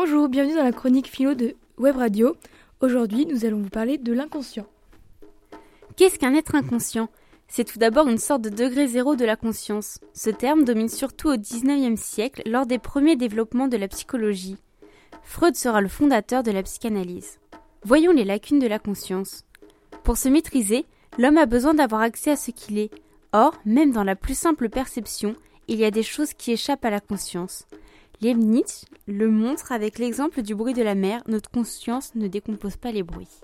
Bonjour, bienvenue dans la chronique philo de Web Radio. Aujourd'hui, nous allons vous parler de l'inconscient. Qu'est-ce qu'un être inconscient? C'est tout d'abord une sorte de degré zéro de la conscience. Ce terme domine surtout au XIXe siècle lors des premiers développements de la psychologie. Freud sera le fondateur de la psychanalyse. Voyons les lacunes de la conscience. Pour se maîtriser, l'homme a besoin d'avoir accès à ce qu'il est. Or, même dans la plus simple perception, il y a des choses qui échappent à la conscience. Leibniz le montre avec l'exemple du bruit de la mer, notre conscience ne décompose pas les bruits.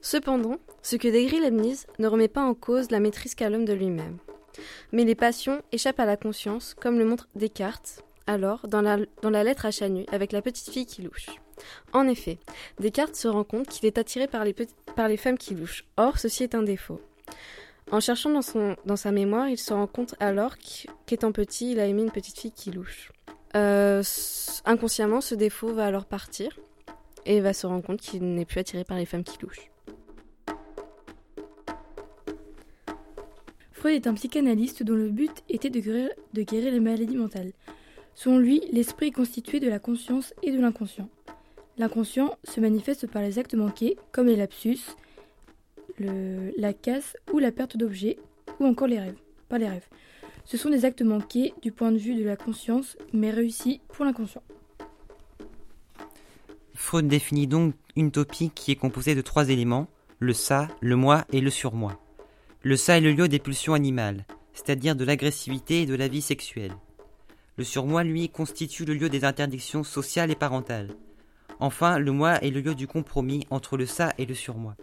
Cependant, ce que décrit Leibniz ne remet pas en cause la maîtrise qu'a l'homme de lui-même. Mais les passions échappent à la conscience, comme le montre Descartes, alors, dans la, lettre à Chanu, avec la petite fille qui louche. En effet, Descartes se rend compte qu'il est attiré par les, par les femmes qui louchent. Or, ceci est un défaut. En cherchant dans, son, dans sa mémoire, il se rend compte alors qu'étant petit, il a aimé une petite fille qui louche. Euh, inconsciemment, ce défaut va alors partir et va se rendre compte qu'il n'est plus attiré par les femmes qui louchent. Freud est un psychanalyste dont le but était de guérir, de guérir les maladies mentales. Selon lui, l'esprit est constitué de la conscience et de l'inconscient. L'inconscient se manifeste par les actes manqués, comme les lapsus, la casse ou la perte d'objets, ou encore les rêves, les rêves. Ce sont des actes manqués du point de vue de la conscience, mais réussis pour l'inconscient. Freud définit donc une topie qui est composée de trois éléments, le ça, le moi et le surmoi. Le ça est le lieu des pulsions animales, c'est-à-dire de l'agressivité et de la vie sexuelle. Le surmoi, lui, constitue le lieu des interdictions sociales et parentales. Enfin, le moi est le lieu du compromis entre le ça et le surmoi.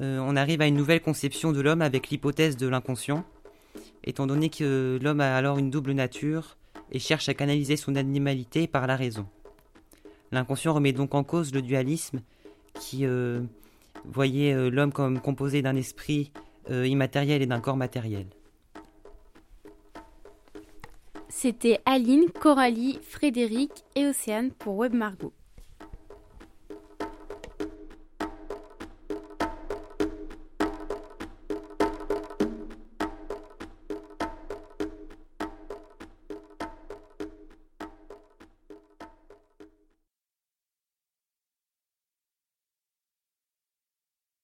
Euh, on arrive à une nouvelle conception de l'homme avec l'hypothèse de l'inconscient, étant donné que l'homme a alors une double nature et cherche à canaliser son animalité par la raison. L'inconscient remet donc en cause le dualisme qui euh, voyait euh, l'homme comme composé d'un esprit immatériel et d'un corps matériel. C'était Aline, Coralie, Frédéric et Océane pour Web Margot.